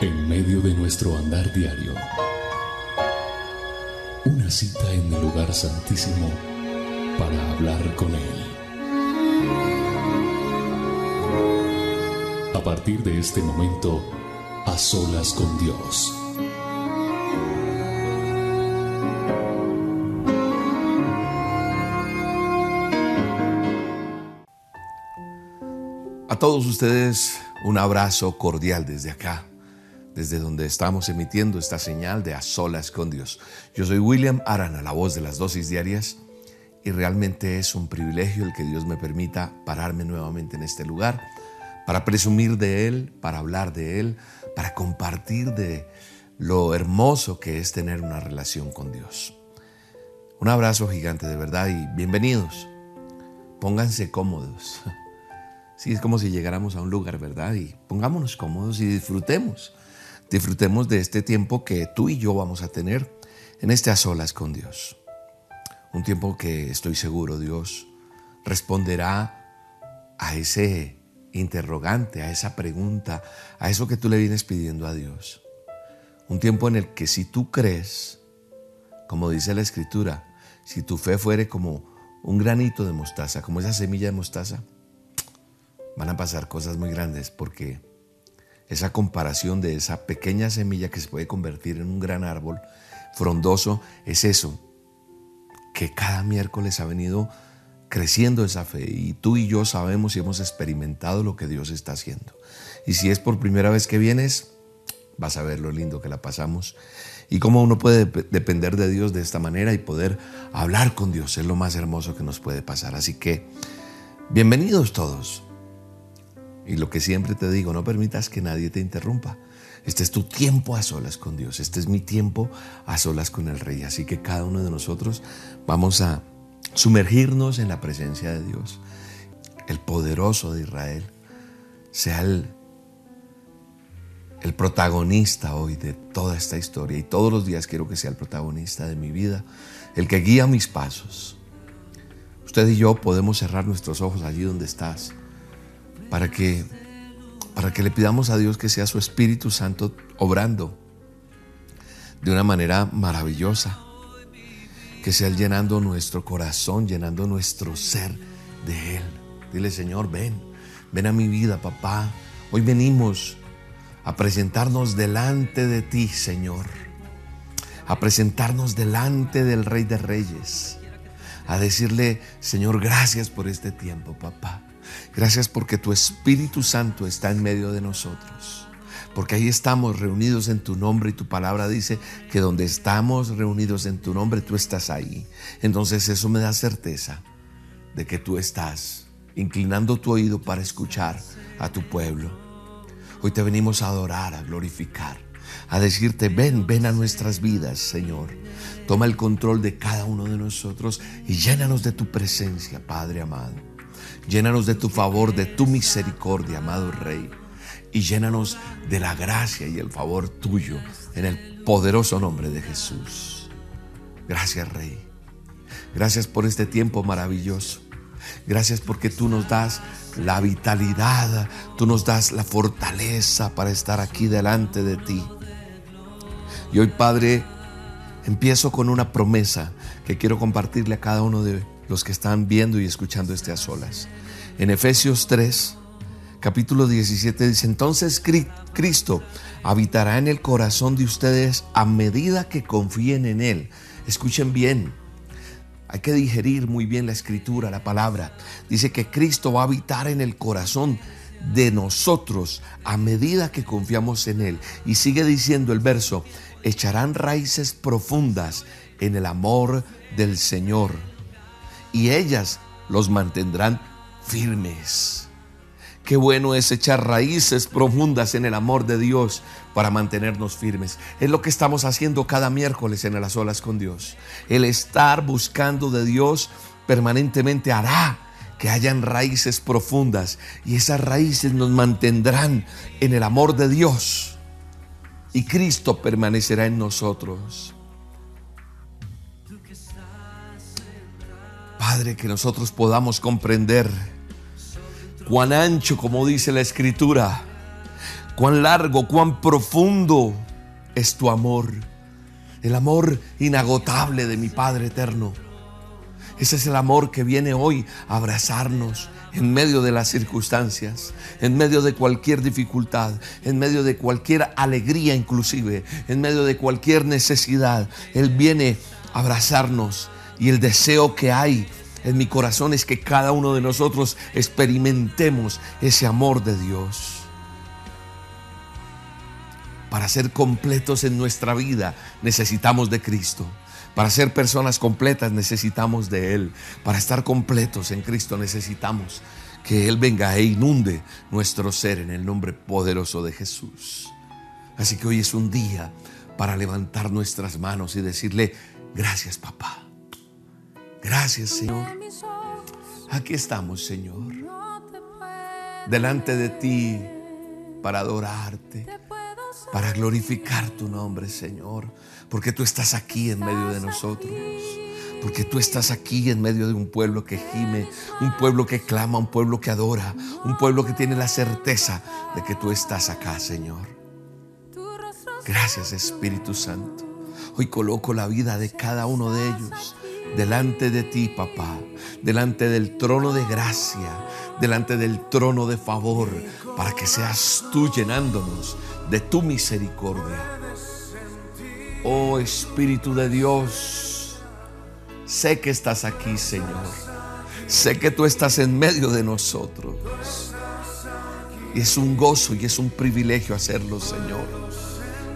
En medio de nuestro andar diario, una cita en el lugar santísimo para hablar con Él. A partir de este momento, a solas con Dios. A todos ustedes un abrazo cordial desde acá, desde donde estamos emitiendo esta señal de a solas con Dios. Yo soy William Arana, la voz de las dosis diarias, y realmente es un privilegio el que Dios me permita pararme nuevamente en este lugar para presumir de Él, para hablar de Él, para compartir de lo hermoso que es tener una relación con Dios. Un abrazo gigante de verdad y bienvenidos. Pónganse cómodos. Sí, es como si llegáramos a un lugar, ¿verdad? Y pongámonos cómodos y disfrutemos. Disfrutemos de este tiempo que tú y yo vamos a tener en a solas con Dios. Un tiempo que estoy seguro Dios responderá a ese interrogante, a esa pregunta, a eso que tú le vienes pidiendo a Dios. Un tiempo en el que si tú crees, como dice la escritura, si tu fe fuere como un granito de mostaza, como esa semilla de mostaza, van a pasar cosas muy grandes porque esa comparación de esa pequeña semilla que se puede convertir en un gran árbol frondoso es eso, que cada miércoles ha venido creciendo esa fe y tú y yo sabemos y hemos experimentado lo que Dios está haciendo. Y si es por primera vez que vienes, vas a ver lo lindo que la pasamos y cómo uno puede depender de Dios de esta manera y poder hablar con Dios. Es lo más hermoso que nos puede pasar. Así que, bienvenidos todos. Y lo que siempre te digo, no permitas que nadie te interrumpa. Este es tu tiempo a solas con Dios. Este es mi tiempo a solas con el Rey. Así que cada uno de nosotros vamos a sumergirnos en la presencia de Dios. El poderoso de Israel sea el, el protagonista hoy de toda esta historia. Y todos los días quiero que sea el protagonista de mi vida, el que guía mis pasos. Usted y yo podemos cerrar nuestros ojos allí donde estás para que, para que le pidamos a Dios que sea su Espíritu Santo obrando de una manera maravillosa, que sea llenando nuestro corazón, llenando nuestro ser de Él. Dile, Señor, ven, ven a mi vida, papá. Hoy venimos a presentarnos delante de ti, Señor. A presentarnos delante del Rey de Reyes. A decirle, Señor, gracias por este tiempo, papá. Gracias porque tu Espíritu Santo está en medio de nosotros. Porque ahí estamos reunidos en tu nombre y tu palabra dice que donde estamos reunidos en tu nombre, tú estás ahí. Entonces eso me da certeza de que tú estás inclinando tu oído para escuchar a tu pueblo. Hoy te venimos a adorar, a glorificar, a decirte, ven, ven a nuestras vidas, Señor. Toma el control de cada uno de nosotros y llénanos de tu presencia, Padre amado. Llénanos de tu favor, de tu misericordia, amado Rey. Y llénanos de la gracia y el favor tuyo en el poderoso nombre de Jesús. Gracias, Rey. Gracias por este tiempo maravilloso. Gracias porque tú nos das la vitalidad, tú nos das la fortaleza para estar aquí delante de ti. Y hoy, Padre, empiezo con una promesa que quiero compartirle a cada uno de los que están viendo y escuchando este a solas. En Efesios 3, capítulo 17 dice, entonces Cristo habitará en el corazón de ustedes a medida que confíen en Él. Escuchen bien, hay que digerir muy bien la escritura, la palabra. Dice que Cristo va a habitar en el corazón de nosotros a medida que confiamos en Él. Y sigue diciendo el verso, echarán raíces profundas en el amor del Señor y ellas los mantendrán firmes. Qué bueno es echar raíces profundas en el amor de Dios para mantenernos firmes. Es lo que estamos haciendo cada miércoles en las olas con Dios. El estar buscando de Dios permanentemente hará que hayan raíces profundas y esas raíces nos mantendrán en el amor de Dios y Cristo permanecerá en nosotros. Padre, que nosotros podamos comprender cuán ancho, como dice la Escritura, cuán largo, cuán profundo es tu amor. El amor inagotable de mi Padre eterno. Ese es el amor que viene hoy a abrazarnos en medio de las circunstancias, en medio de cualquier dificultad, en medio de cualquier alegría inclusive, en medio de cualquier necesidad. Él viene a abrazarnos y el deseo que hay en mi corazón es que cada uno de nosotros experimentemos ese amor de Dios. Para ser completos en nuestra vida necesitamos de Cristo. Para ser personas completas necesitamos de Él. Para estar completos en Cristo necesitamos que Él venga e inunde nuestro ser en el nombre poderoso de Jesús. Así que hoy es un día para levantar nuestras manos y decirle, gracias papá. Gracias Señor. Aquí estamos Señor. Delante de ti para adorarte, para glorificar tu nombre Señor porque tú estás aquí en medio de nosotros. Porque tú estás aquí en medio de un pueblo que gime, un pueblo que clama, un pueblo que adora, un pueblo que tiene la certeza de que tú estás acá, Señor. Gracias, Espíritu Santo. Hoy coloco la vida de cada uno de ellos delante de ti, papá, delante del trono de gracia, delante del trono de favor, para que seas tú llenándonos de tu misericordia. Oh Espíritu de Dios, sé que estás aquí, Señor. Sé que tú estás en medio de nosotros. Y es un gozo y es un privilegio hacerlo, Señor.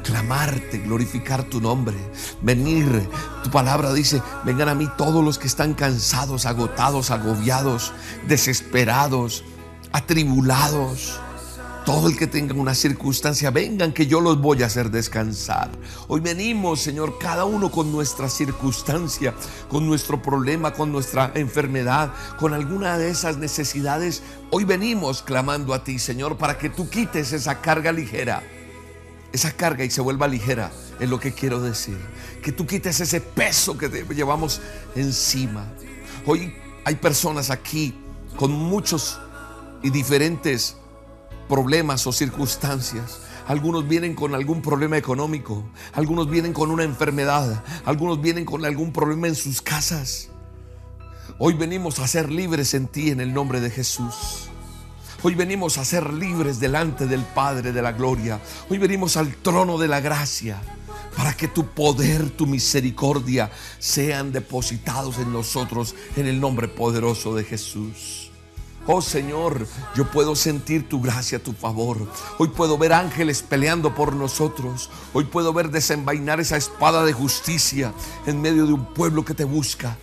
Clamarte, glorificar tu nombre, venir. Tu palabra dice, vengan a mí todos los que están cansados, agotados, agobiados, desesperados, atribulados todo el que tenga una circunstancia, vengan que yo los voy a hacer descansar. Hoy venimos, Señor, cada uno con nuestra circunstancia, con nuestro problema, con nuestra enfermedad, con alguna de esas necesidades. Hoy venimos clamando a ti, Señor, para que tú quites esa carga ligera. Esa carga y se vuelva ligera, es lo que quiero decir. Que tú quites ese peso que llevamos encima. Hoy hay personas aquí con muchos y diferentes problemas o circunstancias. Algunos vienen con algún problema económico, algunos vienen con una enfermedad, algunos vienen con algún problema en sus casas. Hoy venimos a ser libres en ti en el nombre de Jesús. Hoy venimos a ser libres delante del Padre de la Gloria. Hoy venimos al trono de la gracia para que tu poder, tu misericordia sean depositados en nosotros en el nombre poderoso de Jesús. Oh Señor, yo puedo sentir tu gracia, tu favor. Hoy puedo ver ángeles peleando por nosotros. Hoy puedo ver desenvainar esa espada de justicia en medio de un pueblo que te busca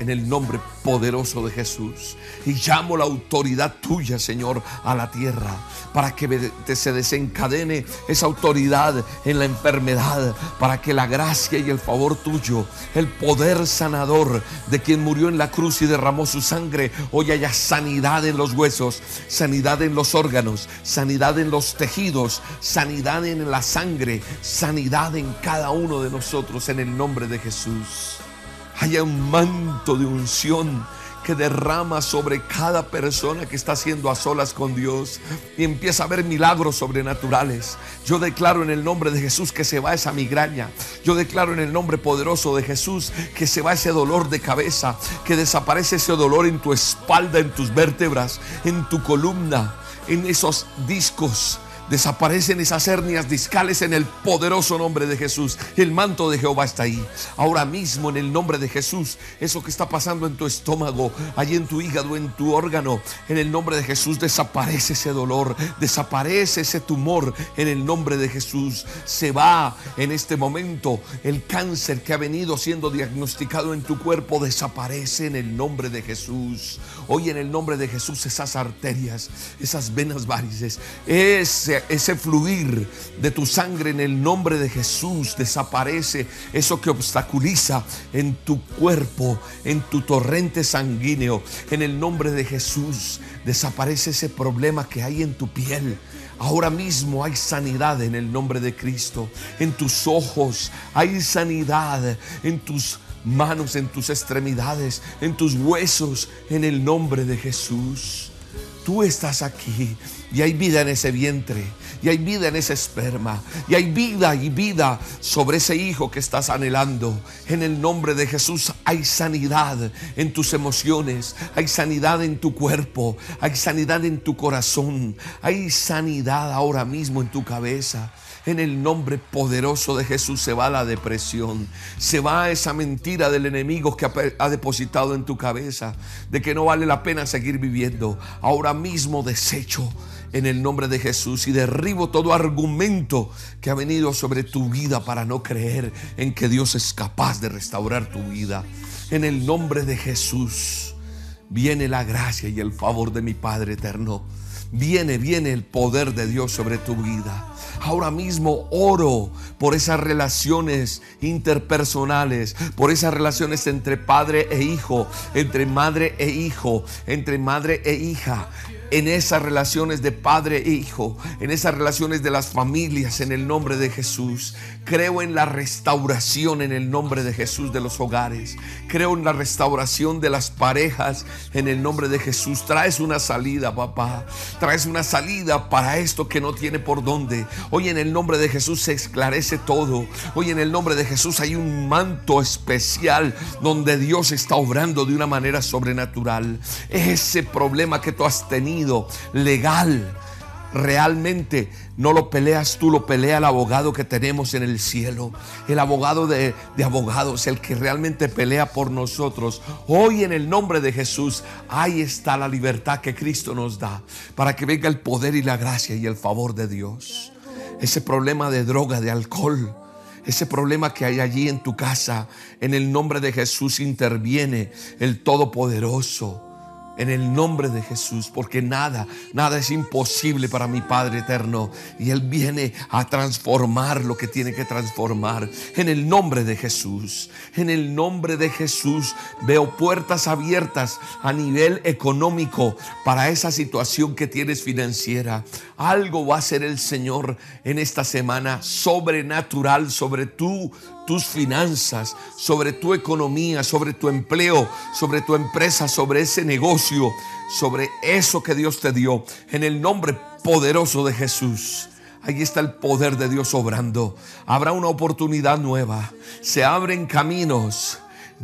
en el nombre poderoso de Jesús. Y llamo la autoridad tuya, Señor, a la tierra, para que se desencadene esa autoridad en la enfermedad, para que la gracia y el favor tuyo, el poder sanador de quien murió en la cruz y derramó su sangre, hoy haya sanidad en los huesos, sanidad en los órganos, sanidad en los tejidos, sanidad en la sangre, sanidad en cada uno de nosotros, en el nombre de Jesús haya un manto de unción que derrama sobre cada persona que está haciendo a solas con Dios y empieza a ver milagros sobrenaturales. Yo declaro en el nombre de Jesús que se va esa migraña. Yo declaro en el nombre poderoso de Jesús que se va ese dolor de cabeza, que desaparece ese dolor en tu espalda, en tus vértebras, en tu columna, en esos discos Desaparecen esas hernias discales en el poderoso nombre de Jesús. El manto de Jehová está ahí. Ahora mismo en el nombre de Jesús, eso que está pasando en tu estómago, allí en tu hígado, en tu órgano, en el nombre de Jesús desaparece ese dolor, desaparece ese tumor en el nombre de Jesús. Se va en este momento el cáncer que ha venido siendo diagnosticado en tu cuerpo, desaparece en el nombre de Jesús. Hoy en el nombre de Jesús esas arterias, esas venas varices, ese ese, fluir de tu sangre en el nombre de Jesús desaparece. Eso que obstaculiza en tu cuerpo, en tu torrente sanguíneo. En el nombre de Jesús desaparece ese problema que hay en tu piel. Ahora mismo hay sanidad en el nombre de Cristo. En tus ojos hay sanidad. En tus manos, en tus extremidades, en tus huesos, en el nombre de Jesús. Tú estás aquí y hay vida en ese vientre y hay vida en ese esperma y hay vida y vida sobre ese hijo que estás anhelando. En el nombre de Jesús hay sanidad en tus emociones, hay sanidad en tu cuerpo, hay sanidad en tu corazón, hay sanidad ahora mismo en tu cabeza. En el nombre poderoso de Jesús se va la depresión, se va esa mentira del enemigo que ha depositado en tu cabeza de que no vale la pena seguir viviendo. Ahora mismo desecho en el nombre de Jesús y derribo todo argumento que ha venido sobre tu vida para no creer en que Dios es capaz de restaurar tu vida. En el nombre de Jesús viene la gracia y el favor de mi Padre eterno. Viene, viene el poder de Dios sobre tu vida. Ahora mismo oro por esas relaciones interpersonales, por esas relaciones entre padre e hijo, entre madre e hijo, entre madre e hija en esas relaciones de padre e hijo, en esas relaciones de las familias, en el nombre de Jesús. Creo en la restauración en el nombre de Jesús de los hogares. Creo en la restauración de las parejas en el nombre de Jesús. Traes una salida, papá. Traes una salida para esto que no tiene por dónde. Hoy en el nombre de Jesús se esclarece todo. Hoy en el nombre de Jesús hay un manto especial donde Dios está obrando de una manera sobrenatural. Ese problema que tú has tenido legal. Realmente no lo peleas tú, lo pelea el abogado que tenemos en el cielo. El abogado de, de, abogados, el que realmente pelea por nosotros. Hoy en el nombre de Jesús, ahí está la libertad que Cristo nos da para que venga el poder y la gracia y el favor de Dios. Ese problema de droga, de alcohol, ese problema que hay allí en tu casa, en el nombre de Jesús interviene el Todopoderoso en el nombre de Jesús, porque nada, nada es imposible para mi Padre eterno. Y Él viene a transformar lo que tiene que transformar. En el nombre de Jesús, en el nombre de Jesús, veo puertas abiertas a nivel económico para esa situación que tienes financiera. Algo va a hacer el Señor en esta semana sobrenatural sobre tu tus finanzas, sobre tu economía, sobre tu empleo, sobre tu empresa, sobre ese negocio, sobre eso que Dios te dio. En el nombre poderoso de Jesús. Ahí está el poder de Dios obrando. Habrá una oportunidad nueva. Se abren caminos.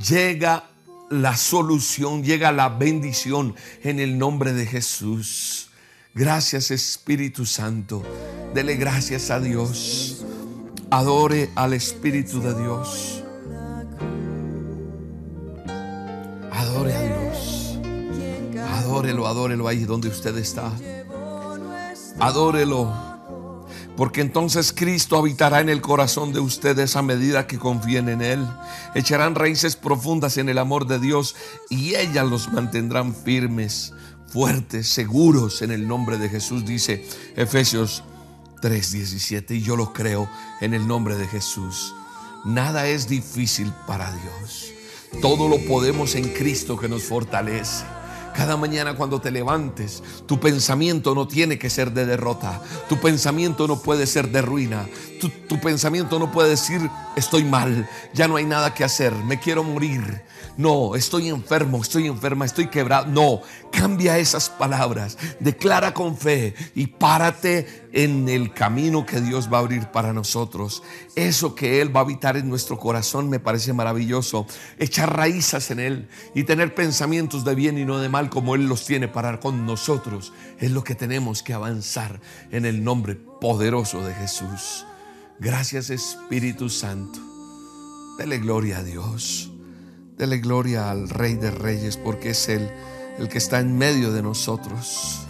Llega la solución, llega la bendición en el nombre de Jesús. Gracias Espíritu Santo. Dele gracias a Dios. Adore al Espíritu de Dios. Adore a Dios. Adórelo, adórelo ahí donde usted está. Adórelo. Porque entonces Cristo habitará en el corazón de ustedes a medida que confíen en Él. Echarán raíces profundas en el amor de Dios y ellas los mantendrán firmes, fuertes, seguros en el nombre de Jesús, dice Efesios 3:17 y yo lo creo en el nombre de Jesús. Nada es difícil para Dios. Todo lo podemos en Cristo que nos fortalece. Cada mañana cuando te levantes, tu pensamiento no tiene que ser de derrota. Tu pensamiento no puede ser de ruina. Tu, pensamiento no puede decir, estoy mal, ya no hay nada que hacer, me quiero morir. No, estoy enfermo, estoy enferma, estoy quebrado. No, cambia esas palabras, declara con fe y párate en el camino que Dios va a abrir para nosotros. Eso que Él va a habitar en nuestro corazón me parece maravilloso. Echar raíces en Él y tener pensamientos de bien y no de mal como Él los tiene para con nosotros es lo que tenemos que avanzar en el nombre poderoso de Jesús. Gracias Espíritu Santo. Dele gloria a Dios. Dele gloria al Rey de Reyes porque es Él el que está en medio de nosotros.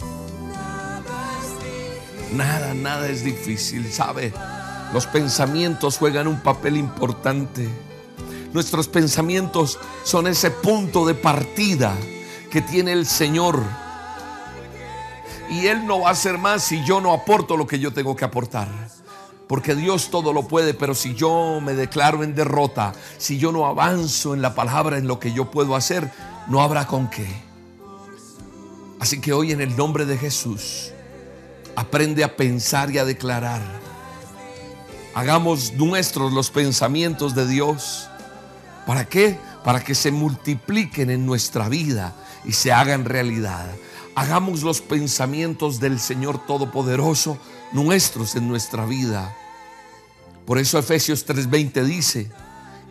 Nada, nada es difícil, ¿sabe? Los pensamientos juegan un papel importante. Nuestros pensamientos son ese punto de partida que tiene el Señor. Y Él no va a hacer más si yo no aporto lo que yo tengo que aportar. Porque Dios todo lo puede, pero si yo me declaro en derrota, si yo no avanzo en la palabra, en lo que yo puedo hacer, no habrá con qué. Así que hoy en el nombre de Jesús, aprende a pensar y a declarar. Hagamos nuestros los pensamientos de Dios. ¿Para qué? Para que se multipliquen en nuestra vida y se hagan realidad. Hagamos los pensamientos del Señor Todopoderoso nuestros en nuestra vida. Por eso Efesios 3:20 dice,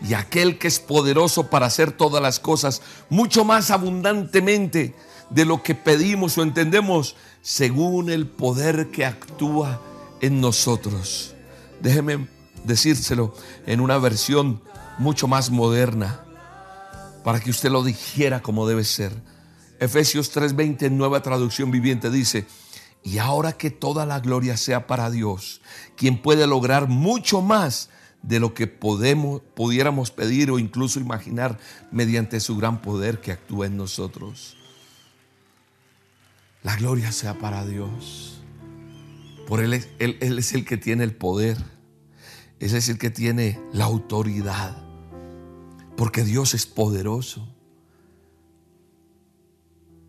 y aquel que es poderoso para hacer todas las cosas mucho más abundantemente de lo que pedimos o entendemos, según el poder que actúa en nosotros. Déjeme decírselo en una versión mucho más moderna, para que usted lo dijera como debe ser. Efesios 3:20 en nueva traducción viviente dice, y ahora que toda la gloria sea para Dios, quien puede lograr mucho más de lo que podemos, pudiéramos pedir o incluso imaginar mediante su gran poder que actúa en nosotros. La gloria sea para Dios. Por él, él, él es el que tiene el poder. Él es el que tiene la autoridad. Porque Dios es poderoso.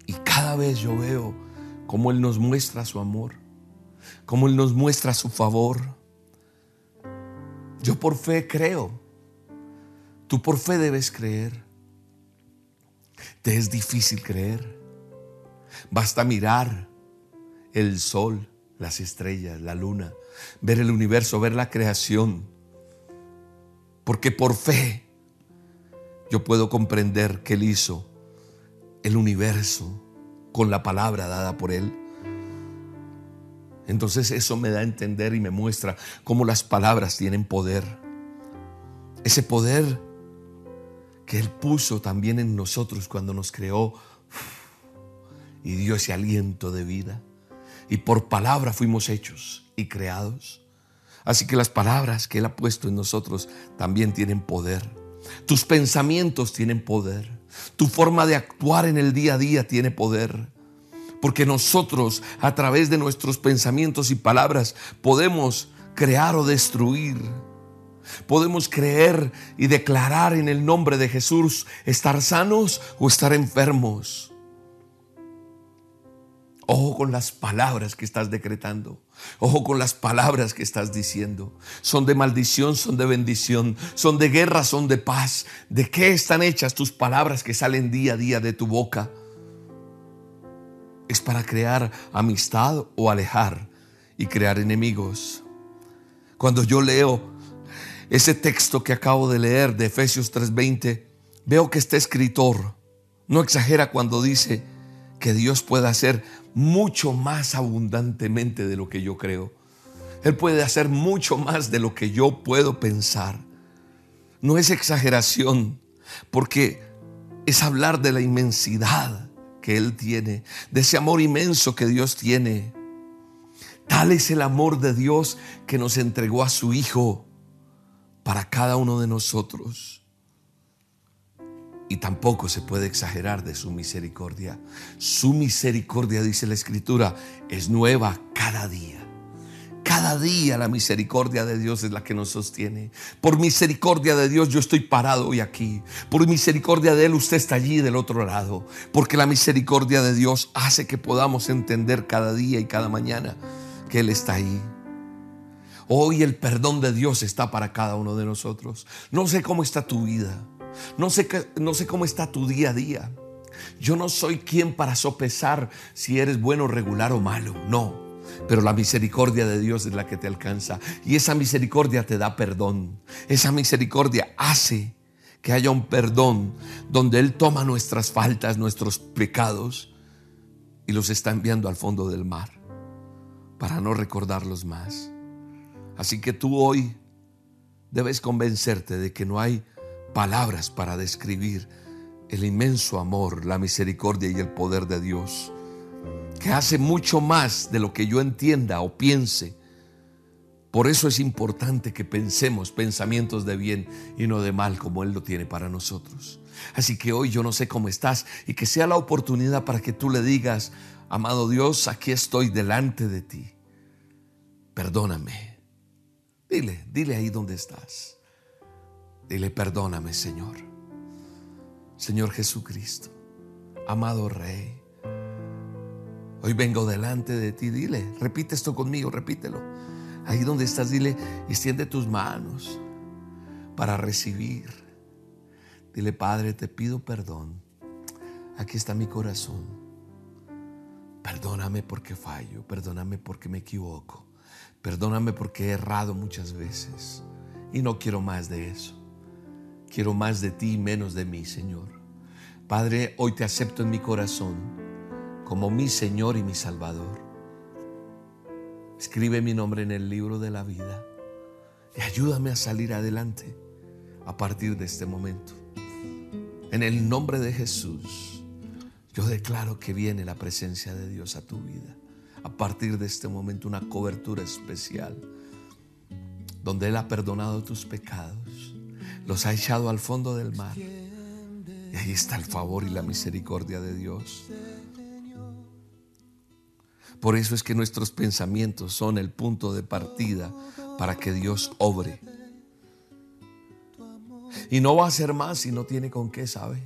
Y cada vez yo veo cómo Él nos muestra su amor, cómo Él nos muestra su favor. Yo por fe creo. Tú por fe debes creer. Te es difícil creer. Basta mirar el sol, las estrellas, la luna, ver el universo, ver la creación. Porque por fe yo puedo comprender que Él hizo el universo con la palabra dada por Él. Entonces eso me da a entender y me muestra cómo las palabras tienen poder. Ese poder que Él puso también en nosotros cuando nos creó y dio ese aliento de vida. Y por palabra fuimos hechos y creados. Así que las palabras que Él ha puesto en nosotros también tienen poder. Tus pensamientos tienen poder. Tu forma de actuar en el día a día tiene poder. Porque nosotros a través de nuestros pensamientos y palabras podemos crear o destruir. Podemos creer y declarar en el nombre de Jesús estar sanos o estar enfermos. Ojo con las palabras que estás decretando. Ojo con las palabras que estás diciendo. Son de maldición, son de bendición, son de guerra, son de paz. ¿De qué están hechas tus palabras que salen día a día de tu boca? ¿Es para crear amistad o alejar y crear enemigos? Cuando yo leo ese texto que acabo de leer de Efesios 3:20, veo que este escritor no exagera cuando dice que Dios puede hacer mucho más abundantemente de lo que yo creo. Él puede hacer mucho más de lo que yo puedo pensar. No es exageración, porque es hablar de la inmensidad que Él tiene, de ese amor inmenso que Dios tiene. Tal es el amor de Dios que nos entregó a su Hijo para cada uno de nosotros. Y tampoco se puede exagerar de su misericordia. Su misericordia, dice la Escritura, es nueva cada día. Cada día la misericordia de Dios es la que nos sostiene. Por misericordia de Dios yo estoy parado hoy aquí. Por misericordia de Él usted está allí del otro lado. Porque la misericordia de Dios hace que podamos entender cada día y cada mañana que Él está ahí. Hoy el perdón de Dios está para cada uno de nosotros. No sé cómo está tu vida. No sé, no sé cómo está tu día a día. Yo no soy quien para sopesar si eres bueno, regular o malo. No. Pero la misericordia de Dios es la que te alcanza. Y esa misericordia te da perdón. Esa misericordia hace que haya un perdón donde Él toma nuestras faltas, nuestros pecados y los está enviando al fondo del mar para no recordarlos más. Así que tú hoy debes convencerte de que no hay palabras para describir el inmenso amor, la misericordia y el poder de Dios, que hace mucho más de lo que yo entienda o piense. Por eso es importante que pensemos pensamientos de bien y no de mal como Él lo tiene para nosotros. Así que hoy yo no sé cómo estás y que sea la oportunidad para que tú le digas, amado Dios, aquí estoy delante de ti. Perdóname. Dile, dile ahí donde estás. Dile, perdóname, Señor. Señor Jesucristo, amado Rey. Hoy vengo delante de ti. Dile, repite esto conmigo, repítelo. Ahí donde estás, dile, extiende tus manos para recibir. Dile, Padre, te pido perdón. Aquí está mi corazón. Perdóname porque fallo, perdóname porque me equivoco, perdóname porque he errado muchas veces y no quiero más de eso. Quiero más de ti y menos de mí, Señor. Padre, hoy te acepto en mi corazón como mi Señor y mi Salvador. Escribe mi nombre en el libro de la vida y ayúdame a salir adelante a partir de este momento. En el nombre de Jesús, yo declaro que viene la presencia de Dios a tu vida. A partir de este momento, una cobertura especial, donde Él ha perdonado tus pecados, los ha echado al fondo del mar. Y ahí está el favor y la misericordia de Dios. Por eso es que nuestros pensamientos son el punto de partida para que Dios obre. Y no va a ser más si no tiene con qué, ¿sabe?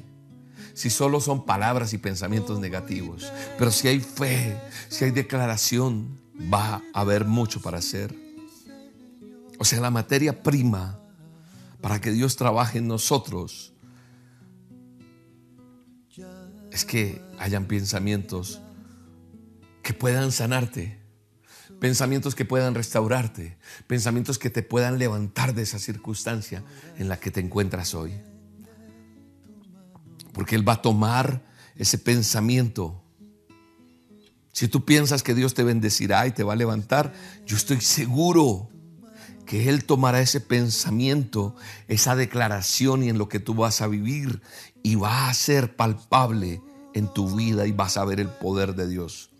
Si solo son palabras y pensamientos negativos. Pero si hay fe, si hay declaración, va a haber mucho para hacer. O sea, la materia prima para que Dios trabaje en nosotros es que hayan pensamientos que puedan sanarte, pensamientos que puedan restaurarte, pensamientos que te puedan levantar de esa circunstancia en la que te encuentras hoy. Porque Él va a tomar ese pensamiento. Si tú piensas que Dios te bendecirá y te va a levantar, yo estoy seguro que Él tomará ese pensamiento, esa declaración y en lo que tú vas a vivir y va a ser palpable en tu vida y vas a ver el poder de Dios.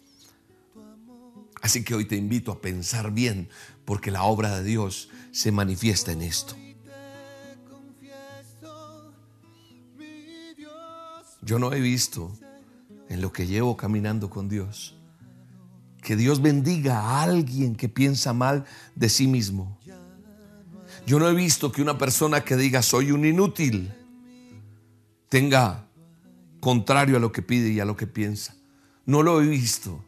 Así que hoy te invito a pensar bien, porque la obra de Dios se manifiesta en esto. Yo no he visto en lo que llevo caminando con Dios que Dios bendiga a alguien que piensa mal de sí mismo. Yo no he visto que una persona que diga soy un inútil tenga contrario a lo que pide y a lo que piensa. No lo he visto.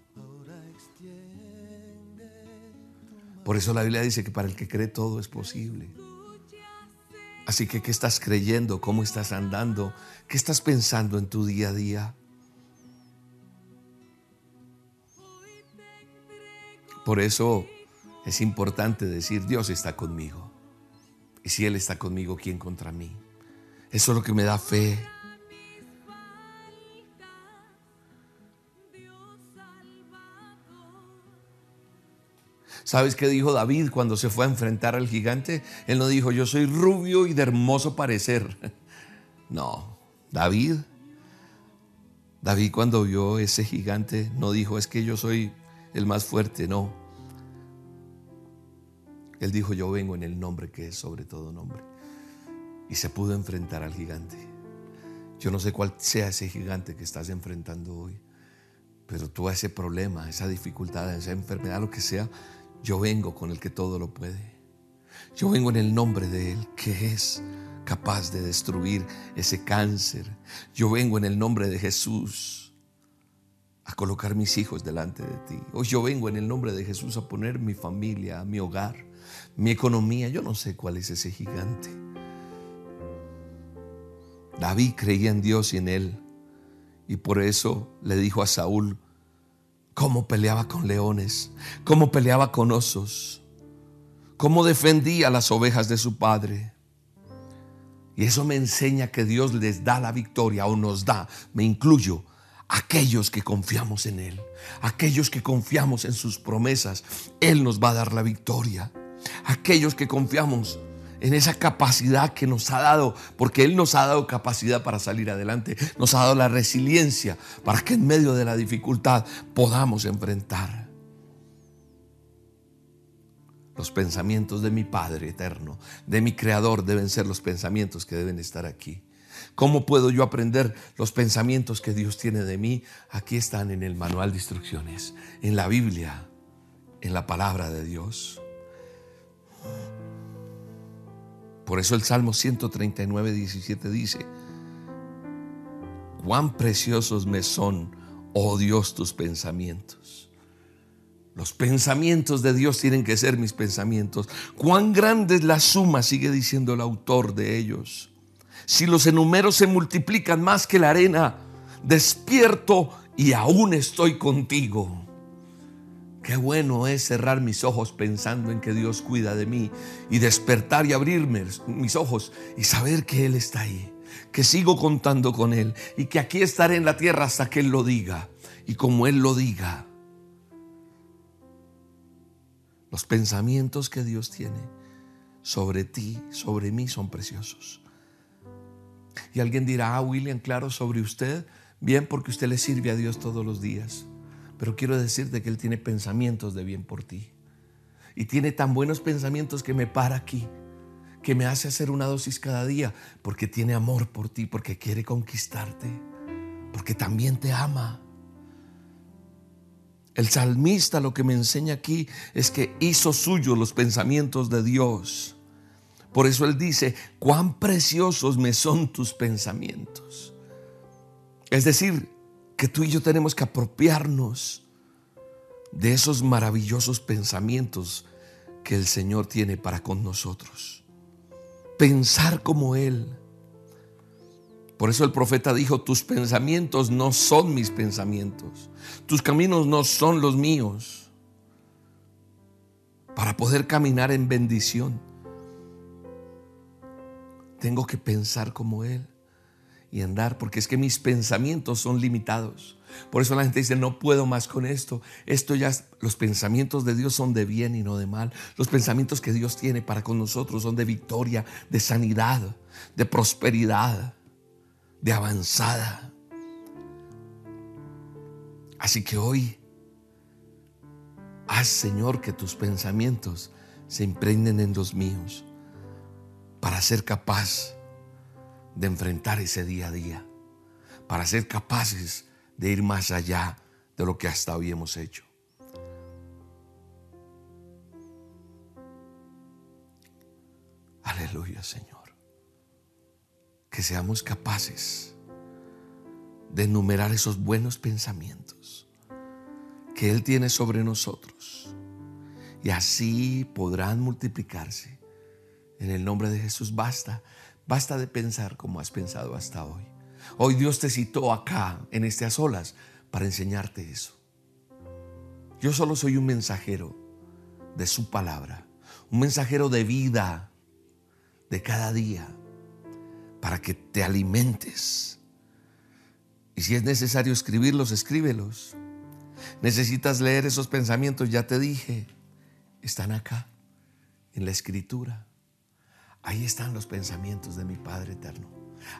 Por eso la Biblia dice que para el que cree todo es posible. Así que, ¿qué estás creyendo? ¿Cómo estás andando? ¿Qué estás pensando en tu día a día? Por eso es importante decir, Dios está conmigo. Y si Él está conmigo, ¿quién contra mí? Eso es lo que me da fe. ¿Sabes qué dijo David cuando se fue a enfrentar al gigante? Él no dijo, yo soy rubio y de hermoso parecer. No, David, David cuando vio ese gigante no dijo, es que yo soy el más fuerte, no. Él dijo, yo vengo en el nombre que es sobre todo nombre. Y se pudo enfrentar al gigante. Yo no sé cuál sea ese gigante que estás enfrentando hoy, pero tú a ese problema, esa dificultad, esa enfermedad, lo que sea, yo vengo con el que todo lo puede. Yo vengo en el nombre de Él, que es capaz de destruir ese cáncer. Yo vengo en el nombre de Jesús a colocar mis hijos delante de ti. Hoy yo vengo en el nombre de Jesús a poner mi familia, mi hogar, mi economía. Yo no sé cuál es ese gigante. David creía en Dios y en Él. Y por eso le dijo a Saúl, cómo peleaba con leones, cómo peleaba con osos, cómo defendía las ovejas de su padre. Y eso me enseña que Dios les da la victoria o nos da, me incluyo, aquellos que confiamos en Él, aquellos que confiamos en sus promesas, Él nos va a dar la victoria. Aquellos que confiamos en esa capacidad que nos ha dado, porque Él nos ha dado capacidad para salir adelante, nos ha dado la resiliencia para que en medio de la dificultad podamos enfrentar. Los pensamientos de mi Padre eterno, de mi Creador, deben ser los pensamientos que deben estar aquí. ¿Cómo puedo yo aprender los pensamientos que Dios tiene de mí? Aquí están en el manual de instrucciones, en la Biblia, en la palabra de Dios. Por eso el Salmo 139, 17 dice, cuán preciosos me son, oh Dios, tus pensamientos. Los pensamientos de Dios tienen que ser mis pensamientos. Cuán grande es la suma, sigue diciendo el autor de ellos. Si los enumeros se multiplican más que la arena, despierto y aún estoy contigo. Qué bueno es cerrar mis ojos pensando en que Dios cuida de mí y despertar y abrirme mis ojos y saber que Él está ahí, que sigo contando con Él y que aquí estaré en la tierra hasta que Él lo diga. Y como Él lo diga, los pensamientos que Dios tiene sobre ti, sobre mí, son preciosos. Y alguien dirá, ah, William, claro, sobre usted, bien porque usted le sirve a Dios todos los días. Pero quiero decirte que Él tiene pensamientos de bien por ti. Y tiene tan buenos pensamientos que me para aquí, que me hace hacer una dosis cada día, porque tiene amor por ti, porque quiere conquistarte, porque también te ama. El salmista lo que me enseña aquí es que hizo suyo los pensamientos de Dios. Por eso él dice, cuán preciosos me son tus pensamientos. Es decir, que tú y yo tenemos que apropiarnos de esos maravillosos pensamientos que el Señor tiene para con nosotros. Pensar como Él. Por eso el profeta dijo, tus pensamientos no son mis pensamientos, tus caminos no son los míos. Para poder caminar en bendición, tengo que pensar como Él y andar, porque es que mis pensamientos son limitados. Por eso la gente dice, no puedo más con esto. Esto ya, los pensamientos de Dios son de bien y no de mal. Los pensamientos que Dios tiene para con nosotros son de victoria, de sanidad, de prosperidad, de avanzada. Así que hoy, haz Señor que tus pensamientos se impregnen en los míos para ser capaz de enfrentar ese día a día, para ser capaces de ir más allá de lo que hasta hoy hemos hecho. Aleluya, Señor. Que seamos capaces de enumerar esos buenos pensamientos que Él tiene sobre nosotros. Y así podrán multiplicarse. En el nombre de Jesús basta Basta de pensar como has pensado hasta hoy. Hoy Dios te citó acá, en estas olas, para enseñarte eso. Yo solo soy un mensajero de su palabra, un mensajero de vida de cada día, para que te alimentes. Y si es necesario escribirlos, escríbelos. Necesitas leer esos pensamientos, ya te dije, están acá, en la escritura. Ahí están los pensamientos de mi Padre eterno.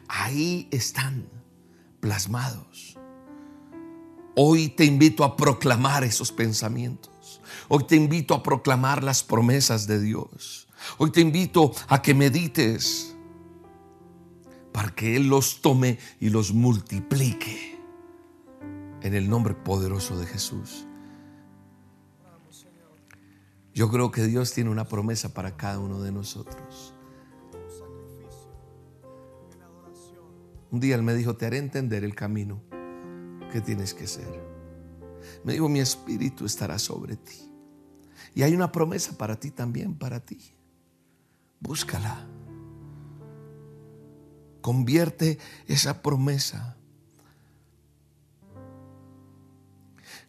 Ahí están plasmados. Hoy te invito a proclamar esos pensamientos. Hoy te invito a proclamar las promesas de Dios. Hoy te invito a que medites para que Él los tome y los multiplique en el nombre poderoso de Jesús. Yo creo que Dios tiene una promesa para cada uno de nosotros. Un día Él me dijo, te haré entender el camino que tienes que ser. Me dijo, mi espíritu estará sobre ti. Y hay una promesa para ti también, para ti. Búscala. Convierte esa promesa.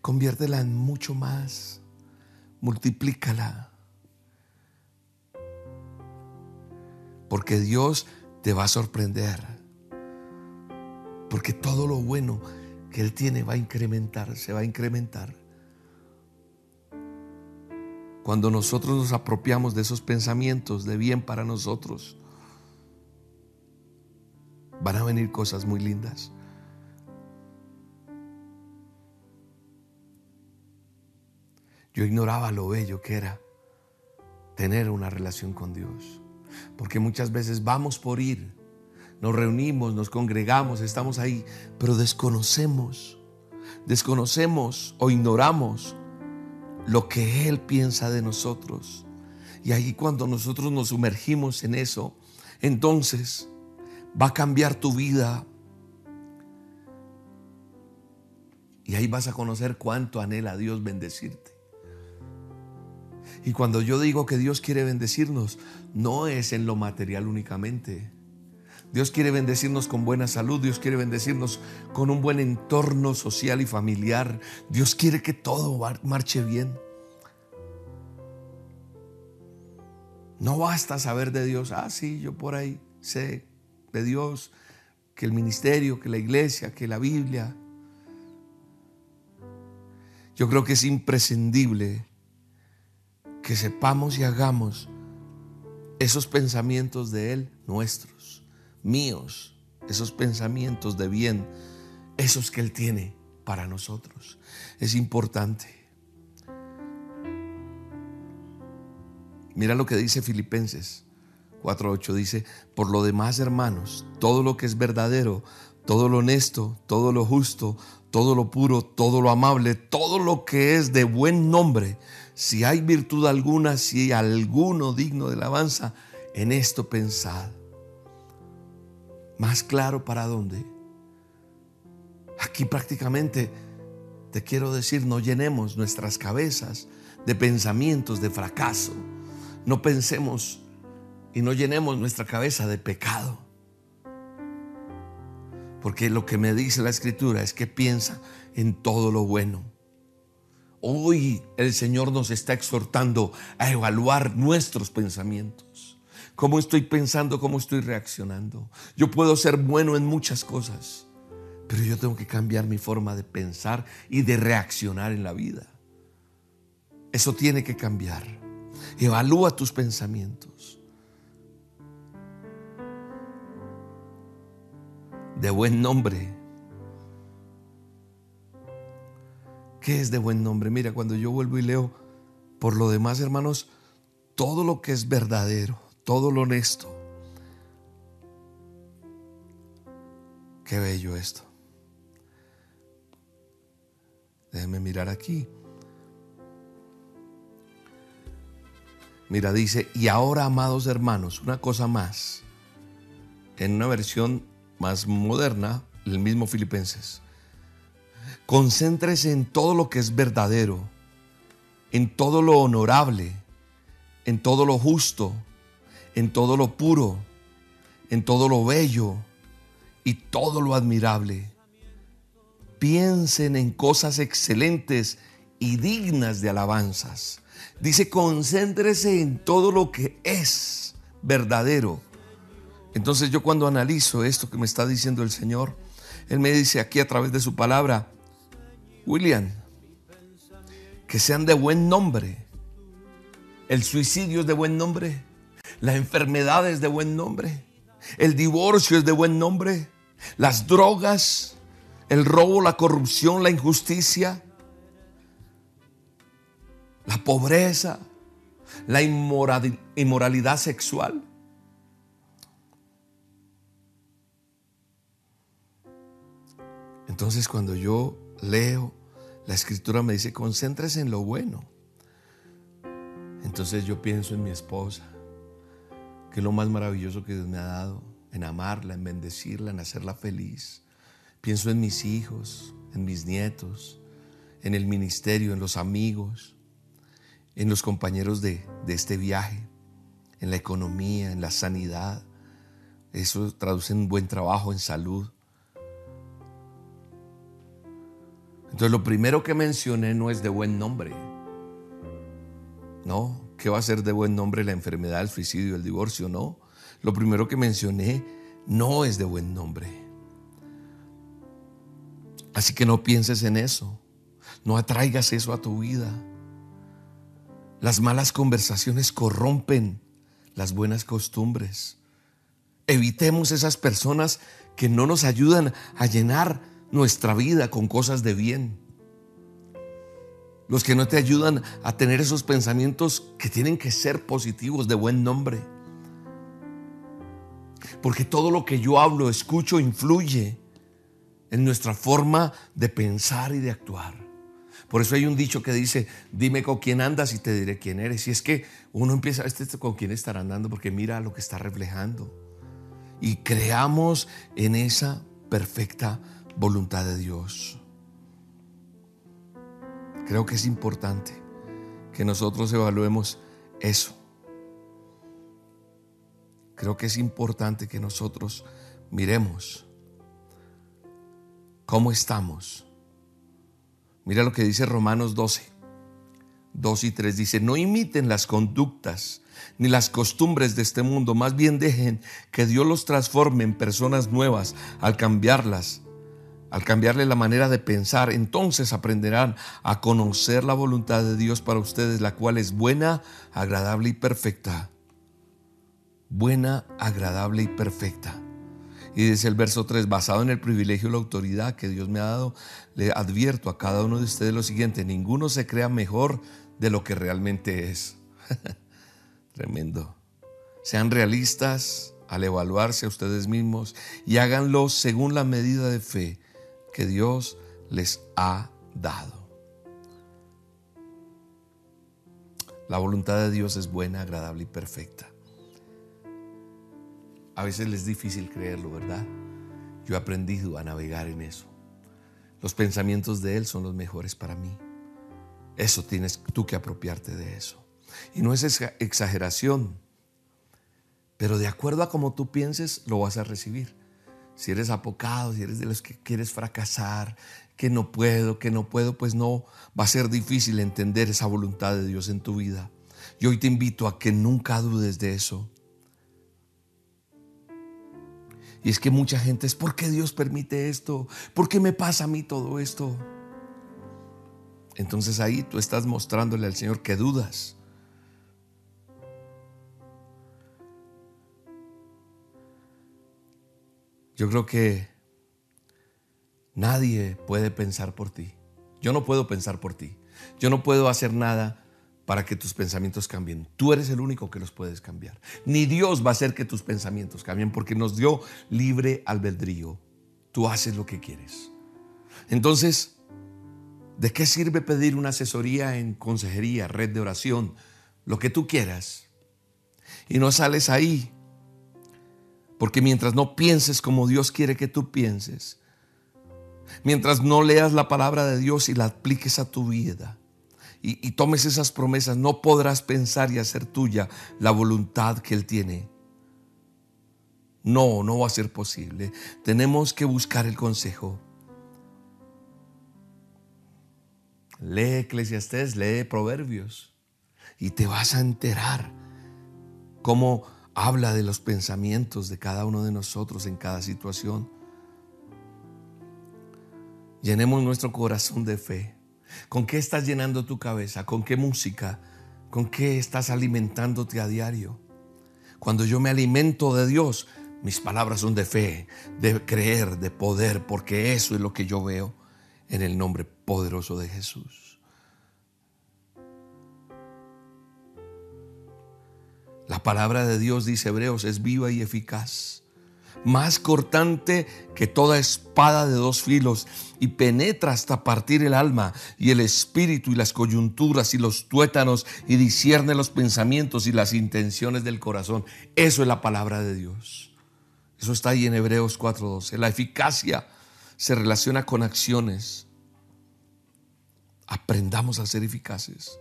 Conviértela en mucho más. Multiplícala. Porque Dios te va a sorprender. Porque todo lo bueno que Él tiene va a incrementar, se va a incrementar. Cuando nosotros nos apropiamos de esos pensamientos de bien para nosotros, van a venir cosas muy lindas. Yo ignoraba lo bello que era tener una relación con Dios. Porque muchas veces vamos por ir nos reunimos, nos congregamos, estamos ahí, pero desconocemos, desconocemos o ignoramos lo que Él piensa de nosotros. Y ahí cuando nosotros nos sumergimos en eso, entonces va a cambiar tu vida. Y ahí vas a conocer cuánto anhela Dios bendecirte. Y cuando yo digo que Dios quiere bendecirnos, no es en lo material únicamente Dios quiere bendecirnos con buena salud, Dios quiere bendecirnos con un buen entorno social y familiar. Dios quiere que todo marche bien. No basta saber de Dios, ah, sí, yo por ahí sé de Dios, que el ministerio, que la iglesia, que la Biblia. Yo creo que es imprescindible que sepamos y hagamos esos pensamientos de Él nuestros, míos, esos pensamientos de bien, esos que Él tiene para nosotros. Es importante. Mira lo que dice Filipenses 4.8. Dice, por lo demás, hermanos, todo lo que es verdadero, todo lo honesto, todo lo justo, todo lo puro, todo lo amable, todo lo que es de buen nombre, si hay virtud alguna, si hay alguno digno de alabanza, en esto pensad. Más claro para dónde. Aquí prácticamente te quiero decir, no llenemos nuestras cabezas de pensamientos de fracaso. No pensemos y no llenemos nuestra cabeza de pecado. Porque lo que me dice la escritura es que piensa en todo lo bueno Hoy el Señor nos está exhortando a evaluar nuestros pensamientos. ¿Cómo estoy pensando? ¿Cómo estoy reaccionando? Yo puedo ser bueno en muchas cosas, pero yo tengo que cambiar mi forma de pensar y de reaccionar en la vida. Eso tiene que cambiar. Evalúa tus pensamientos. De buen nombre ¿Qué es de buen nombre? Mira, cuando yo vuelvo y leo, por lo demás, hermanos, todo lo que es verdadero, todo lo honesto. Qué bello esto. Déjenme mirar aquí. Mira, dice, y ahora, amados hermanos, una cosa más. En una versión más moderna, el mismo Filipenses. Concéntrese en todo lo que es verdadero, en todo lo honorable, en todo lo justo, en todo lo puro, en todo lo bello y todo lo admirable. Piensen en cosas excelentes y dignas de alabanzas. Dice, concéntrese en todo lo que es verdadero. Entonces yo cuando analizo esto que me está diciendo el Señor, Él me dice aquí a través de su palabra, William, que sean de buen nombre. El suicidio es de buen nombre. La enfermedad es de buen nombre. El divorcio es de buen nombre. Las drogas, el robo, la corrupción, la injusticia, la pobreza, la inmoralidad sexual. Entonces cuando yo leo, la escritura me dice, concéntrese en lo bueno. Entonces yo pienso en mi esposa, que es lo más maravilloso que Dios me ha dado, en amarla, en bendecirla, en hacerla feliz. Pienso en mis hijos, en mis nietos, en el ministerio, en los amigos, en los compañeros de, de este viaje, en la economía, en la sanidad. Eso traduce en buen trabajo, en salud. Entonces lo primero que mencioné no es de buen nombre. No, ¿qué va a ser de buen nombre la enfermedad, el suicidio, el divorcio? No. Lo primero que mencioné no es de buen nombre. Así que no pienses en eso. No atraigas eso a tu vida. Las malas conversaciones corrompen las buenas costumbres. Evitemos esas personas que no nos ayudan a llenar nuestra vida con cosas de bien. Los que no te ayudan a tener esos pensamientos que tienen que ser positivos, de buen nombre. Porque todo lo que yo hablo, escucho, influye en nuestra forma de pensar y de actuar. Por eso hay un dicho que dice, dime con quién andas y te diré quién eres. Y es que uno empieza, este, este con quién estará andando, porque mira lo que está reflejando. Y creamos en esa perfecta voluntad de Dios. Creo que es importante que nosotros evaluemos eso. creo que es importante que nosotros miremos cómo estamos. Mira lo que dice Romanos 12, 2 y 3. Dice, no imiten las conductas ni las costumbres de este mundo, más bien dejen que Dios los transforme en personas nuevas al cambiarlas al cambiarle la manera de pensar, entonces aprenderán a conocer la voluntad de Dios para ustedes, la cual es buena, agradable y perfecta. Buena, agradable y perfecta. Y dice el verso 3, basado en el privilegio y la autoridad que Dios me ha dado, le advierto a cada uno de ustedes lo siguiente, ninguno se crea mejor de lo que realmente es. Tremendo. Sean realistas al evaluarse a ustedes mismos y háganlo según la medida de fe que Dios les ha dado. La voluntad de Dios es buena, agradable y perfecta. A veces es difícil creerlo, ¿verdad? Yo he aprendido a navegar en eso. Los pensamientos de Él son los mejores para mí. Eso tienes tú que apropiarte de eso. Y no es exageración, pero de acuerdo a cómo tú pienses, lo vas a recibir si eres apocado, si eres de los que quieres fracasar, que no puedo, que no puedo, pues no, va a ser difícil entender esa voluntad de Dios en tu vida. Y hoy te invito a que nunca dudes de eso. Y es que mucha gente es, ¿por qué Dios permite esto? ¿Por qué me pasa a mí todo esto? Entonces ahí tú estás mostrándole al Señor que dudas Yo creo que nadie puede pensar por ti. Yo no puedo pensar por ti. Yo no puedo hacer nada para que tus pensamientos cambien. Tú eres el único que los puedes cambiar. Ni Dios va a hacer que tus pensamientos cambien porque nos dio libre albedrío. Tú haces lo que quieres. Entonces, ¿de qué sirve pedir una asesoría en consejería, red de oración, lo que tú quieras? Y no sales ahí porque mientras no pienses como Dios quiere que tú pienses, mientras no leas la palabra de Dios y la apliques a tu vida y, tomes esas promesas, no podrás pensar y hacer tuya la voluntad que Él tiene. No, no va a ser posible. Tenemos que buscar el consejo. Lee Eclesiastés, lee Proverbios y te vas a enterar cómo habla de los pensamientos de cada uno de nosotros en cada situación. Llenemos nuestro corazón de fe. ¿Con qué estás llenando tu cabeza? ¿Con qué música? ¿Con qué estás alimentándote a diario? Cuando yo me alimento de Dios, mis palabras son de fe, de creer, de poder, porque eso es lo que yo veo en el nombre poderoso de Jesús. La palabra de Dios, dice Hebreos, es viva y eficaz, más cortante que toda espada de dos filos y penetra hasta partir el alma y el espíritu y las coyunturas y los tuétanos y discierne los pensamientos y las intenciones del corazón. Eso es la palabra de Dios. Eso está ahí en Hebreos 4:12. La eficacia se relaciona con acciones. Aprendamos a ser eficaces.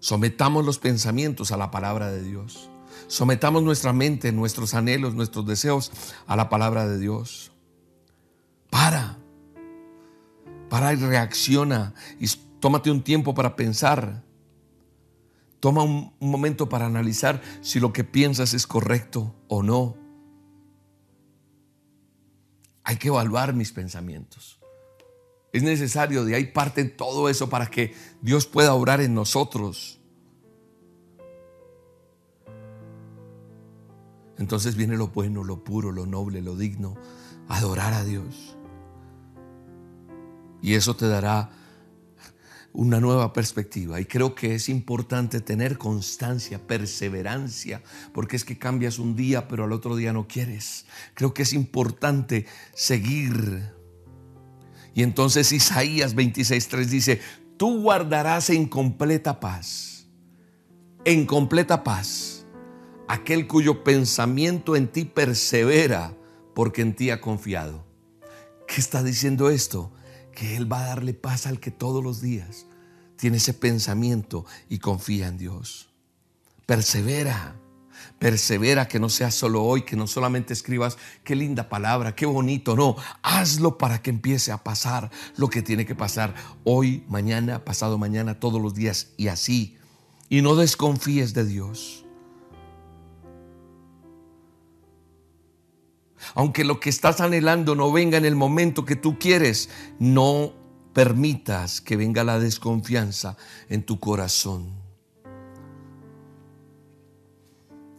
Sometamos los pensamientos a la palabra de Dios. Sometamos nuestra mente, nuestros anhelos, nuestros deseos a la palabra de Dios. Para. Para y reacciona y tómate un tiempo para pensar. Toma un, momento para analizar si lo que piensas es correcto o no. Hay que evaluar mis pensamientos. Es necesario, de ahí parte todo eso para que Dios pueda obrar en nosotros. Entonces viene lo bueno, lo puro, lo noble, lo digno, adorar a Dios. Y eso te dará una nueva perspectiva. Y creo que es importante tener constancia, perseverancia, porque es que cambias un día, pero al otro día no quieres. Creo que es importante seguir y entonces Isaías 26.3 dice, tú guardarás en completa paz, en completa paz, aquel cuyo pensamiento en ti persevera porque en ti ha confiado. ¿Qué está diciendo esto? Que Él va a darle paz al que todos los días tiene ese pensamiento y confía en Dios. Persevera. Persevera que no sea solo hoy, que no solamente escribas qué linda palabra, qué bonito, no, hazlo para que empiece a pasar lo que tiene que pasar hoy, mañana, pasado mañana, todos los días y así. Y no desconfíes de Dios. Aunque lo que estás anhelando no venga en el momento que tú quieres, no permitas que venga la desconfianza en tu corazón.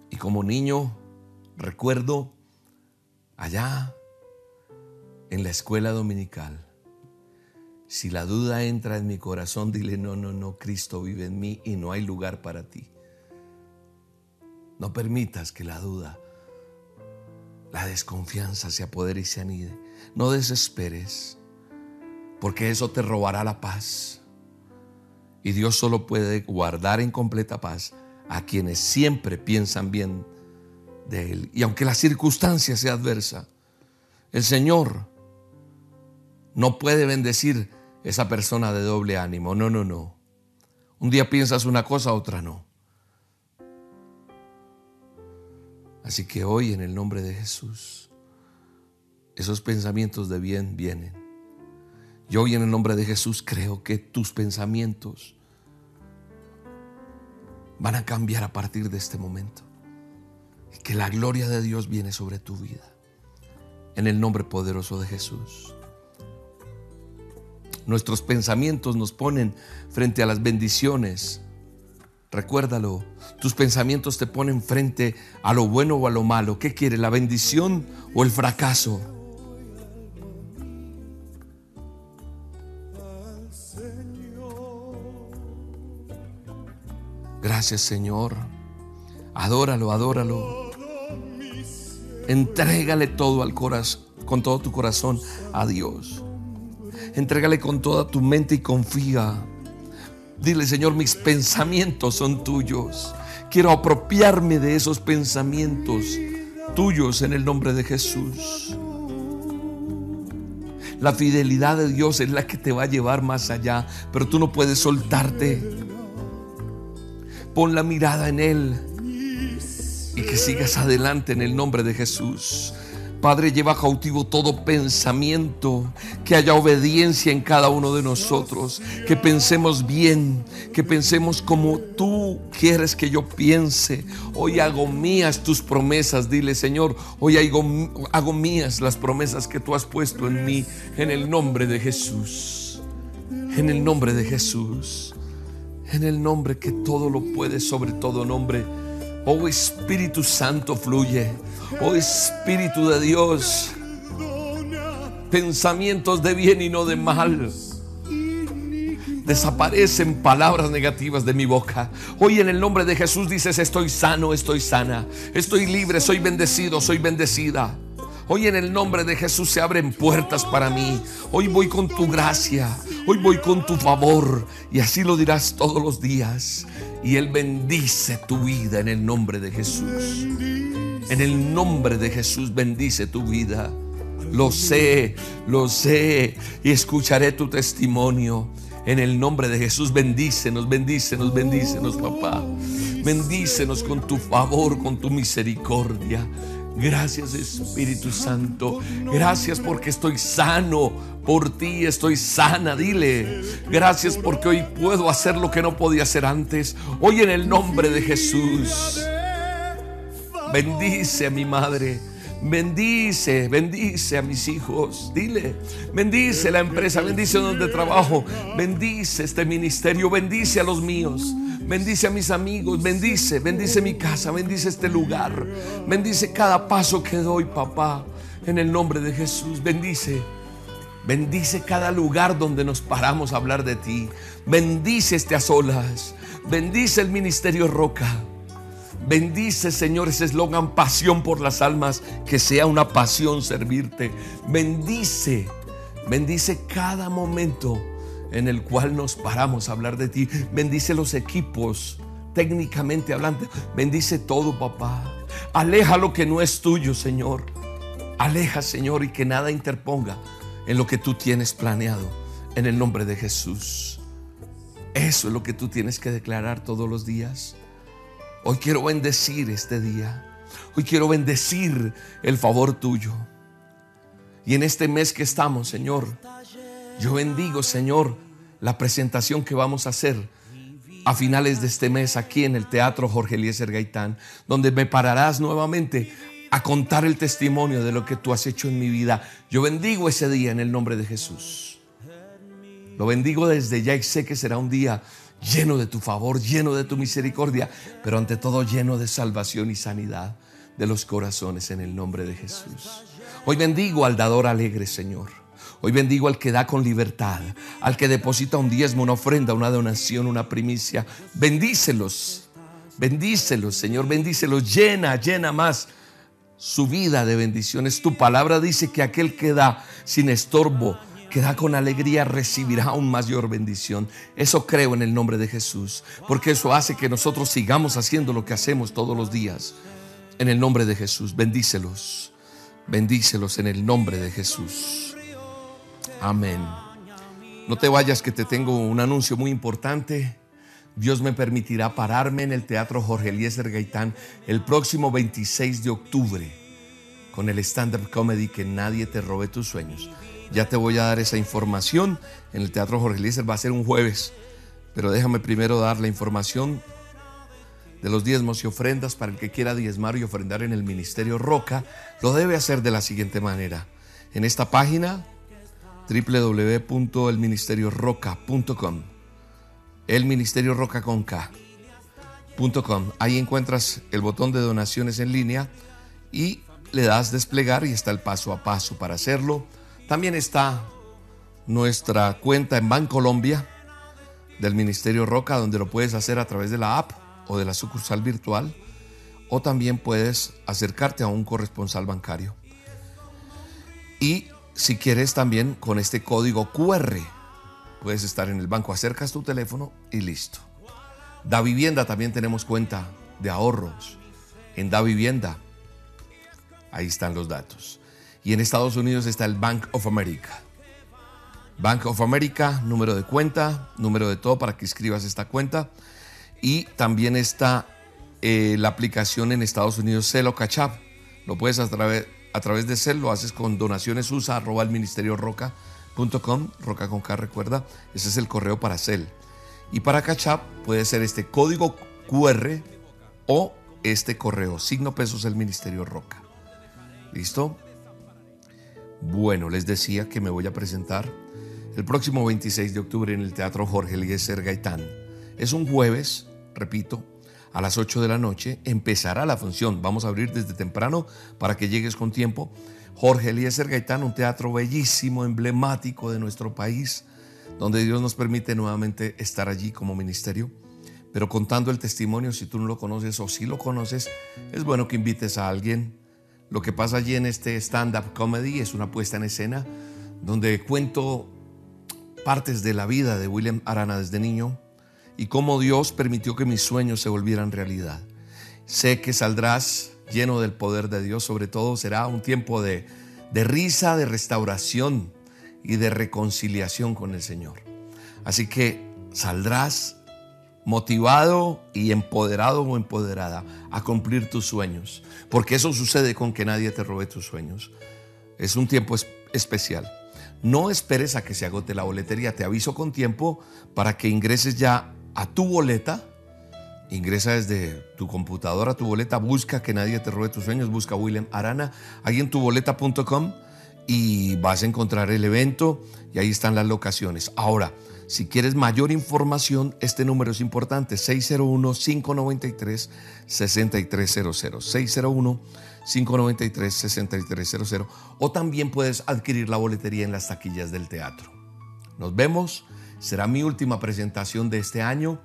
Y como niño, recuerdo allá en la escuela dominical, si la duda entra en mi corazón, dile, no, no, no, Cristo vive en mí y no hay lugar para ti. No permitas que la duda, la desconfianza se apodere y se anide. No desesperes, porque eso te robará la paz. Y Dios solo puede guardar en completa paz a quienes siempre piensan bien de Él. Y aunque la circunstancia sea adversa, el Señor no puede bendecir esa persona de doble ánimo. No, no, no. Un día piensas una cosa, otra no. Así que hoy en el nombre de Jesús, esos pensamientos de bien vienen. Yo hoy en el nombre de Jesús creo que tus pensamientos van a cambiar a partir de este momento. Que la gloria de Dios viene sobre tu vida. En el nombre poderoso de Jesús. Nuestros pensamientos nos ponen frente a las bendiciones. Recuérdalo, tus pensamientos te ponen frente a lo bueno o a lo malo. ¿Qué quiere, la bendición o el fracaso? Gracias Señor. Adóralo, adóralo. Entrégale todo al corazón, con todo tu corazón a Dios. Entrégale con toda tu mente y confía. Dile, Señor, mis pensamientos son tuyos. Quiero apropiarme de esos pensamientos tuyos en el nombre de Jesús. La fidelidad de Dios es la que te va a llevar más allá, pero tú no puedes soltarte. Pon la mirada en Él y que sigas adelante en el nombre de Jesús. Padre, lleva cautivo todo pensamiento, que haya obediencia en cada uno de nosotros, que pensemos bien, que pensemos como tú quieres que yo piense. Hoy hago mías tus promesas, dile Señor, hoy hago, hago mías las promesas que tú has puesto en mí, en el nombre de Jesús, en el nombre de Jesús en el nombre que todo lo puede sobre todo nombre. Oh Espíritu Santo fluye. Oh Espíritu de Dios. Pensamientos de bien y no de mal. Desaparecen palabras negativas de mi boca. Hoy en el nombre de Jesús dices, estoy sano, estoy sana. Estoy libre, soy bendecido, soy bendecida. Hoy en el nombre de Jesús se abren puertas para mí. Hoy voy con tu gracia. Hoy voy con tu favor. Y así lo dirás todos los días. Y Él bendice tu vida en el nombre de Jesús. En el nombre de Jesús bendice tu vida. Lo sé, lo sé. Y escucharé tu testimonio. En el nombre de Jesús bendícenos, bendícenos, bendícenos, papá. Bendícenos con tu favor, con tu misericordia. Gracias Espíritu Santo. Gracias porque estoy sano. Por ti estoy sana. Dile. Gracias porque hoy puedo hacer lo que no podía hacer antes. Hoy en el nombre de Jesús. Bendice a mi madre. Bendice, bendice a mis hijos. Dile, bendice la empresa, bendice donde trabajo, bendice este ministerio, bendice a los míos. Bendice a mis amigos, bendice, bendice mi casa, bendice este lugar. Bendice cada paso que doy, papá. En el nombre de Jesús, bendice. Bendice cada lugar donde nos paramos a hablar de ti. Bendice este a solas. Bendice el ministerio Roca. Bendice, Señor, ese eslogan, pasión por las almas, que sea una pasión servirte. Bendice, bendice cada momento en el cual nos paramos a hablar de ti. Bendice los equipos, técnicamente hablando. Bendice todo, papá. Aleja lo que no es tuyo, Señor. Aleja, Señor, y que nada interponga en lo que tú tienes planeado. En el nombre de Jesús. Eso es lo que tú tienes que declarar todos los días. Hoy quiero bendecir este día. Hoy quiero bendecir el favor tuyo. Y en este mes que estamos, Señor, yo bendigo, Señor, la presentación que vamos a hacer a finales de este mes aquí en el Teatro Jorge Eliezer Gaitán, donde me pararás nuevamente a contar el testimonio de lo que tú has hecho en mi vida. Yo bendigo ese día en el nombre de Jesús. Lo bendigo desde ya y sé que será un día lleno de tu favor, lleno de tu misericordia, pero ante todo lleno de salvación y sanidad de los corazones en el nombre de Jesús. Hoy bendigo al dador alegre, Señor. Hoy bendigo al que da con libertad, al que deposita un diezmo, una ofrenda, una donación, una primicia. Bendícelos, bendícelos, Señor, bendícelos, llena, llena más su vida de bendiciones. Tu palabra dice que aquel que da sin estorbo, que con alegría, recibirá aún mayor bendición. Eso creo en el nombre de Jesús, porque eso hace que nosotros sigamos haciendo lo que hacemos todos los días. En el nombre de Jesús, bendícelos, bendícelos en el nombre de Jesús. Amén. No te vayas que te tengo un anuncio muy importante. Dios me permitirá pararme en el Teatro Jorge Eliezer Gaitán el próximo 26 de octubre con el stand-up comedy Que nadie te robe tus sueños. Ya te voy a dar esa información. En el Teatro Jorge Eliezer va a ser un jueves, pero déjame primero dar la información de los diezmos y ofrendas para el que quiera diezmar y ofrendar en el Ministerio Roca. Lo debe hacer de la siguiente manera. En esta página www.elministerioroca.com el Ministerio Roca con Ahí encuentras el botón de donaciones en línea y le das desplegar y está el paso a paso para hacerlo. También está nuestra cuenta en Bancolombia del Ministerio Roca, donde lo puedes hacer a través de la app o de la sucursal virtual, o también puedes acercarte a un corresponsal bancario. Y si quieres también con este código QR Puedes estar en el banco, acercas tu teléfono y listo. Da Vivienda también tenemos cuenta de ahorros. En Da Vivienda, ahí están los datos. Y en Estados Unidos está el Bank of America. Bank of America, número de cuenta, número de todo para que escribas esta cuenta. Y también está eh, la aplicación en Estados Unidos Celo Cachap. Lo puedes a través, a través de Cel, lo haces con donaciones USA, arroba Ministerio Roca con K, recuerda, ese es el correo para Cel. Y para Cachap puede ser este código QR o este correo, signo pesos el Ministerio Roca. ¿Listo? Bueno, les decía que me voy a presentar el próximo 26 de octubre en el Teatro Jorge Eliezer Gaitán. Es un jueves, repito, a las 8 de la noche empezará la función. Vamos a abrir desde temprano para que llegues con tiempo Jorge Eliezer Gaitán, un teatro bellísimo, emblemático de nuestro país, donde Dios nos permite nuevamente estar allí como ministerio. Pero contando el testimonio, si tú no lo conoces o si lo conoces, es bueno que invites a alguien. Lo que pasa allí en este stand-up comedy es una puesta en escena donde cuento partes de la vida de William Arana desde niño y cómo Dios permitió que mis sueños se volvieran realidad. Sé que saldrás lleno del poder de Dios. Sobre todo será un tiempo de, risa, de restauración y de reconciliación con el Señor. Así que saldrás motivado y empoderado o empoderada a cumplir tus sueños, porque eso sucede con que nadie te robe tus sueños. Es un tiempo especial. No esperes a que se agote la boletería, te aviso con tiempo para que ingreses ya a tu boleta Ingresa desde tu computadora tu boleta, busca que nadie te robe tus sueños, busca William Arana ahí en tuboleta.com y vas a encontrar el evento y ahí están las locaciones. Ahora, si quieres mayor información, este número es importante, 601-593-6300, 601-593-6300 o también puedes adquirir la boletería en las taquillas del teatro. Nos vemos, será mi última presentación de este año.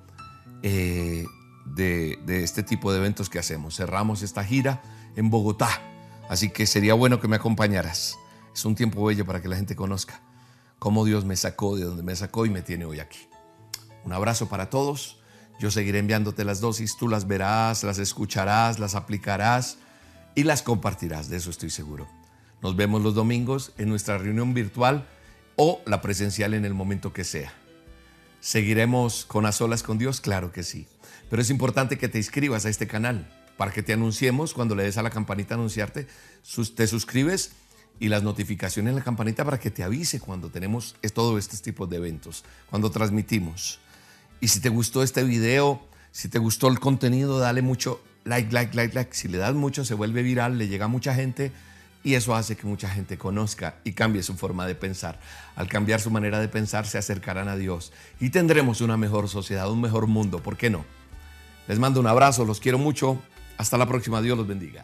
Eh, de, este tipo de eventos que hacemos. Cerramos esta gira en Bogotá, así que sería bueno que me acompañaras. Es un tiempo bello para que la gente conozca cómo Dios me sacó de donde me sacó y me tiene hoy aquí. Un abrazo para todos. Yo seguiré enviándote las dosis, tú las verás, las escucharás, las aplicarás y las compartirás, de eso estoy seguro. Nos vemos los domingos en nuestra reunión virtual o la presencial en el momento que sea. ¿Seguiremos con a solas con Dios? Claro que sí pero es importante que te inscribas a este canal para que te anunciemos cuando le des a la campanita anunciarte, te suscribes y las notificaciones en la campanita para que te avise cuando tenemos todos estos tipos de eventos, cuando transmitimos. Y si te gustó este video, si te gustó el contenido, dale mucho like, like, like, like. Si le das mucho, se vuelve viral, le llega a mucha gente y eso hace que mucha gente conozca y cambie su forma de pensar. Al cambiar su manera de pensar, se acercarán a Dios y tendremos una mejor sociedad, un mejor mundo. ¿Por qué no? Les mando un abrazo, los quiero mucho. Hasta la próxima, Dios los bendiga.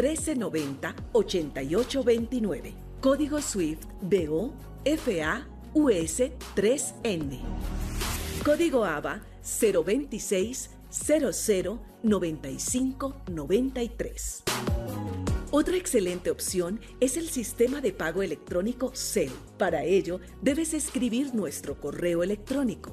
1390 8829. Código SWIFT BO FA US 3N. Código ABA 026 00 95 93. Otra excelente opción es el sistema de pago electrónico CEL. Para ello, debes escribir nuestro correo electrónico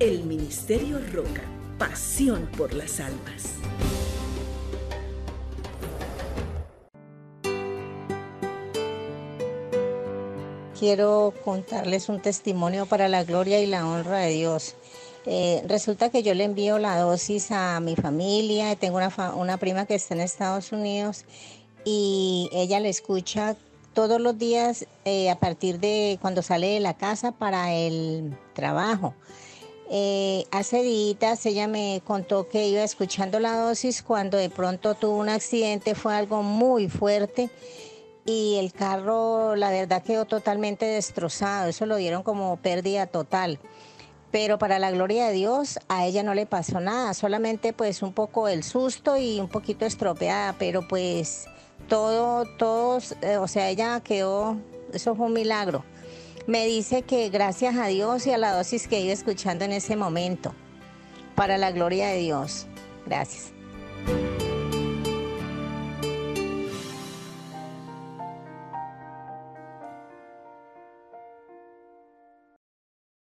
El Ministerio Roca, pasión por las almas. quiero contarles un testimonio para la gloria y la honra de Dios. Eh, resulta que yo le envío la dosis a mi familia, tengo una, una prima que está en Estados Unidos y ella le escucha todos los días eh, a partir de cuando sale de la casa para el trabajo. Eh, hace días ella me contó que iba escuchando la dosis cuando de pronto tuvo un accidente, fue algo muy fuerte y el carro la verdad quedó totalmente destrozado, eso lo dieron como pérdida total. Pero para la gloria de Dios a ella no le pasó nada, solamente pues un poco el susto y un poquito estropeada, pero pues todo, todos, eh, o sea, ella quedó, eso fue un milagro. Me dice que gracias a Dios y a la dosis que iba escuchando en ese momento, para la gloria de Dios. Gracias.